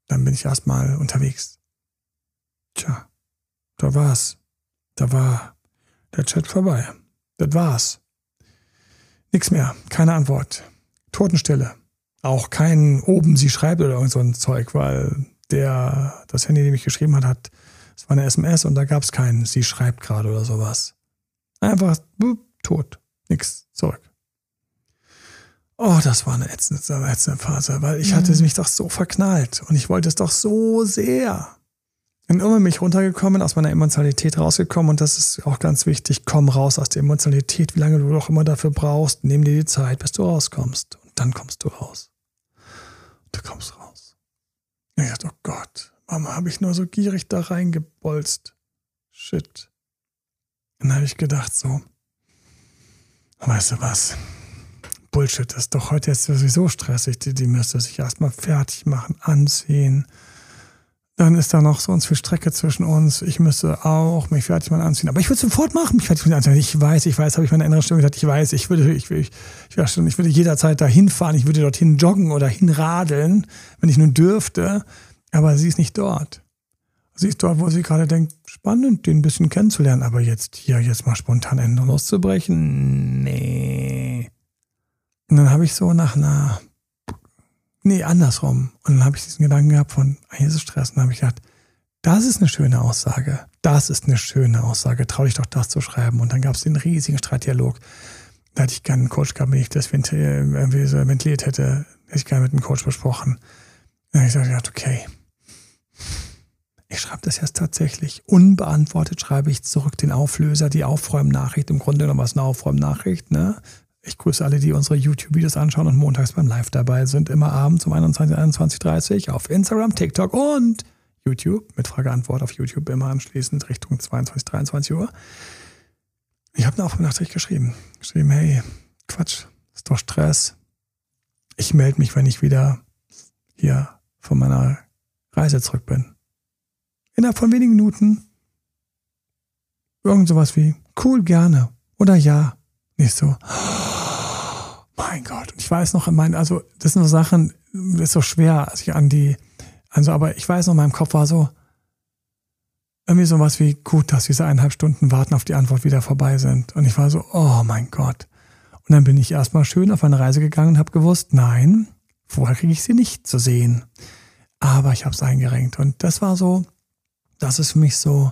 A: Dann bin ich erstmal unterwegs. Tja, da war's. Da war der Chat vorbei. Das war's. Nix mehr. Keine Antwort. Totenstille. Auch kein oben sie schreibt oder irgend so ein Zeug, weil der, das Handy, dem ich geschrieben hat, hat, es war eine SMS und da gab's keinen sie schreibt gerade oder sowas. Einfach bup, tot. Nix. Zurück. Oh, das war eine ätzende, ätzende Phase, weil ich mhm. hatte mich doch so verknallt und ich wollte es doch so sehr. Bin immer mich runtergekommen, aus meiner Emotionalität rausgekommen und das ist auch ganz wichtig. Komm raus aus der Emotionalität, wie lange du doch immer dafür brauchst. Nimm dir die Zeit, bis du rauskommst. Und dann kommst du raus. Du kommst raus. ich dachte, oh Gott, Mama, habe ich nur so gierig da reingebolzt. Shit. Und dann habe ich gedacht so, weißt du was, Bullshit ist doch heute jetzt sowieso stressig. Die, die müsste sich erstmal fertig machen, anziehen. Dann ist da noch so uns viel Strecke zwischen uns. Ich müsste auch mich fertig mal anziehen. Aber ich würde sofort machen, mich fertig anziehen. Ich weiß, ich weiß, habe ich meine innere Stimme gesagt, ich weiß, ich würde, ich, ich, ich, ich, ich würde jederzeit dahin fahren, ich würde dorthin joggen oder hinradeln, wenn ich nun dürfte. Aber sie ist nicht dort. Sie ist dort, wo sie gerade denkt, spannend, den ein bisschen kennenzulernen. Aber jetzt hier, jetzt mal spontan Ende loszubrechen, nee. Und dann habe ich so nach einer, nee, andersrum. Und dann habe ich diesen Gedanken gehabt von, hier ist Stress. Und dann habe ich gedacht, das ist eine schöne Aussage. Das ist eine schöne Aussage. Trau dich doch das zu schreiben. Und dann gab es den riesigen Streitdialog. Da hatte ich gerne einen Coach gehabt, wenn ich das irgendwie so ventiliert hätte, hätte ich gerne mit dem Coach besprochen. Dann habe ich gesagt, okay, ich schreibe das jetzt tatsächlich. Unbeantwortet schreibe ich zurück den Auflöser, die Aufräumnachricht. Im Grunde genommen was eine Aufräumnachricht, ne? Ich grüße alle, die unsere YouTube-Videos anschauen und montags beim Live dabei sind. Immer abends um 21, 21.30 Uhr auf Instagram, TikTok und YouTube. Mit Frage-Antwort auf YouTube immer anschließend Richtung 22, 23 Uhr. Ich habe eine Aufnachricht geschrieben. Geschrieben, hey, Quatsch, ist doch Stress. Ich melde mich, wenn ich wieder hier von meiner Reise zurück bin. Innerhalb von wenigen Minuten irgend sowas wie, cool, gerne. Oder ja. Nicht so, oh, mein Gott. Und ich weiß noch, mein, also das sind so Sachen, das ist so schwer, sich an die, also aber ich weiß noch, in meinem Kopf war so, irgendwie sowas wie, gut, dass diese eineinhalb Stunden Warten auf die Antwort wieder vorbei sind. Und ich war so, oh mein Gott. Und dann bin ich erstmal schön auf eine Reise gegangen und habe gewusst, nein, vorher kriege ich sie nicht zu sehen. Aber ich habe es eingerenkt. Und das war so, das ist für mich so,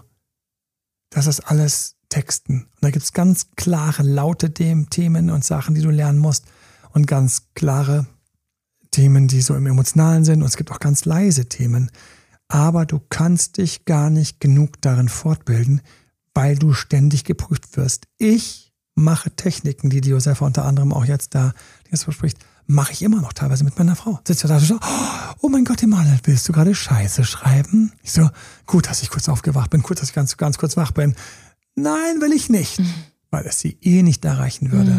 A: das ist alles Texten. Und da gibt es ganz klare, laute Themen und Sachen, die du lernen musst. Und ganz klare Themen, die so im Emotionalen sind. Und es gibt auch ganz leise Themen. Aber du kannst dich gar nicht genug darin fortbilden, weil du ständig geprüft wirst. Ich mache Techniken, die Diosefa unter anderem auch jetzt da, die das verspricht, mache ich immer noch teilweise mit meiner Frau. Sitzt da so, oh mein Gott, Emanuel, willst du gerade Scheiße schreiben? Ich so, gut, dass ich kurz aufgewacht bin, gut, dass ich ganz, ganz kurz wach bin. Nein, will ich nicht, mhm. weil es sie eh nicht erreichen würde.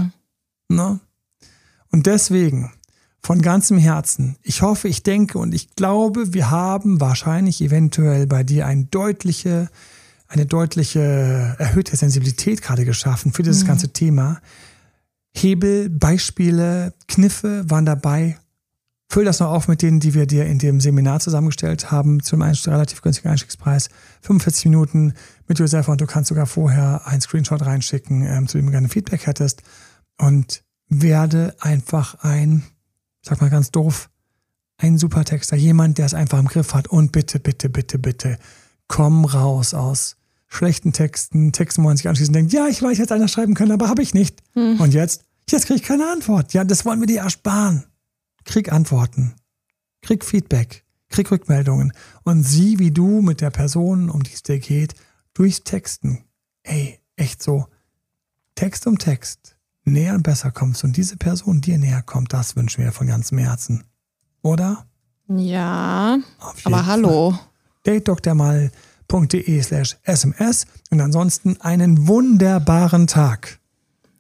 A: Mhm. Ne? Und deswegen, von ganzem Herzen, ich hoffe, ich denke und ich glaube, wir haben wahrscheinlich eventuell bei dir eine deutliche, eine deutliche erhöhte Sensibilität gerade geschaffen für dieses mhm. ganze Thema. Hebel, Beispiele, Kniffe waren dabei. Füll das noch auf mit denen, die wir dir in dem Seminar zusammengestellt haben, zum relativ günstigen Einstiegspreis. 45 Minuten mit Josef und du kannst sogar vorher einen Screenshot reinschicken, ähm, zu dem du gerne Feedback hättest. Und werde einfach ein, sag mal ganz doof, ein Supertexter, jemand, der es einfach im Griff hat. Und bitte, bitte, bitte, bitte, komm raus aus schlechten Texten, Texten, wo man sich anschließend denkt, ja, ich weiß, jetzt einer schreiben können, aber habe ich nicht. Hm. Und jetzt, jetzt kriege ich keine Antwort. Ja, das wollen wir dir ersparen. Krieg Antworten, krieg Feedback, krieg Rückmeldungen und sieh, wie du mit der Person, um die es dir geht, durchs Texten, ey, echt so, Text um Text, näher und besser kommst und diese Person dir näher kommt, das wünschen wir von ganzem Herzen. Oder?
C: Ja, aber hallo.
A: Date Dr. mal.de slash SMS und ansonsten einen wunderbaren Tag.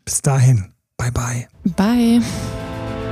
A: Bis dahin, bye bye.
C: Bye.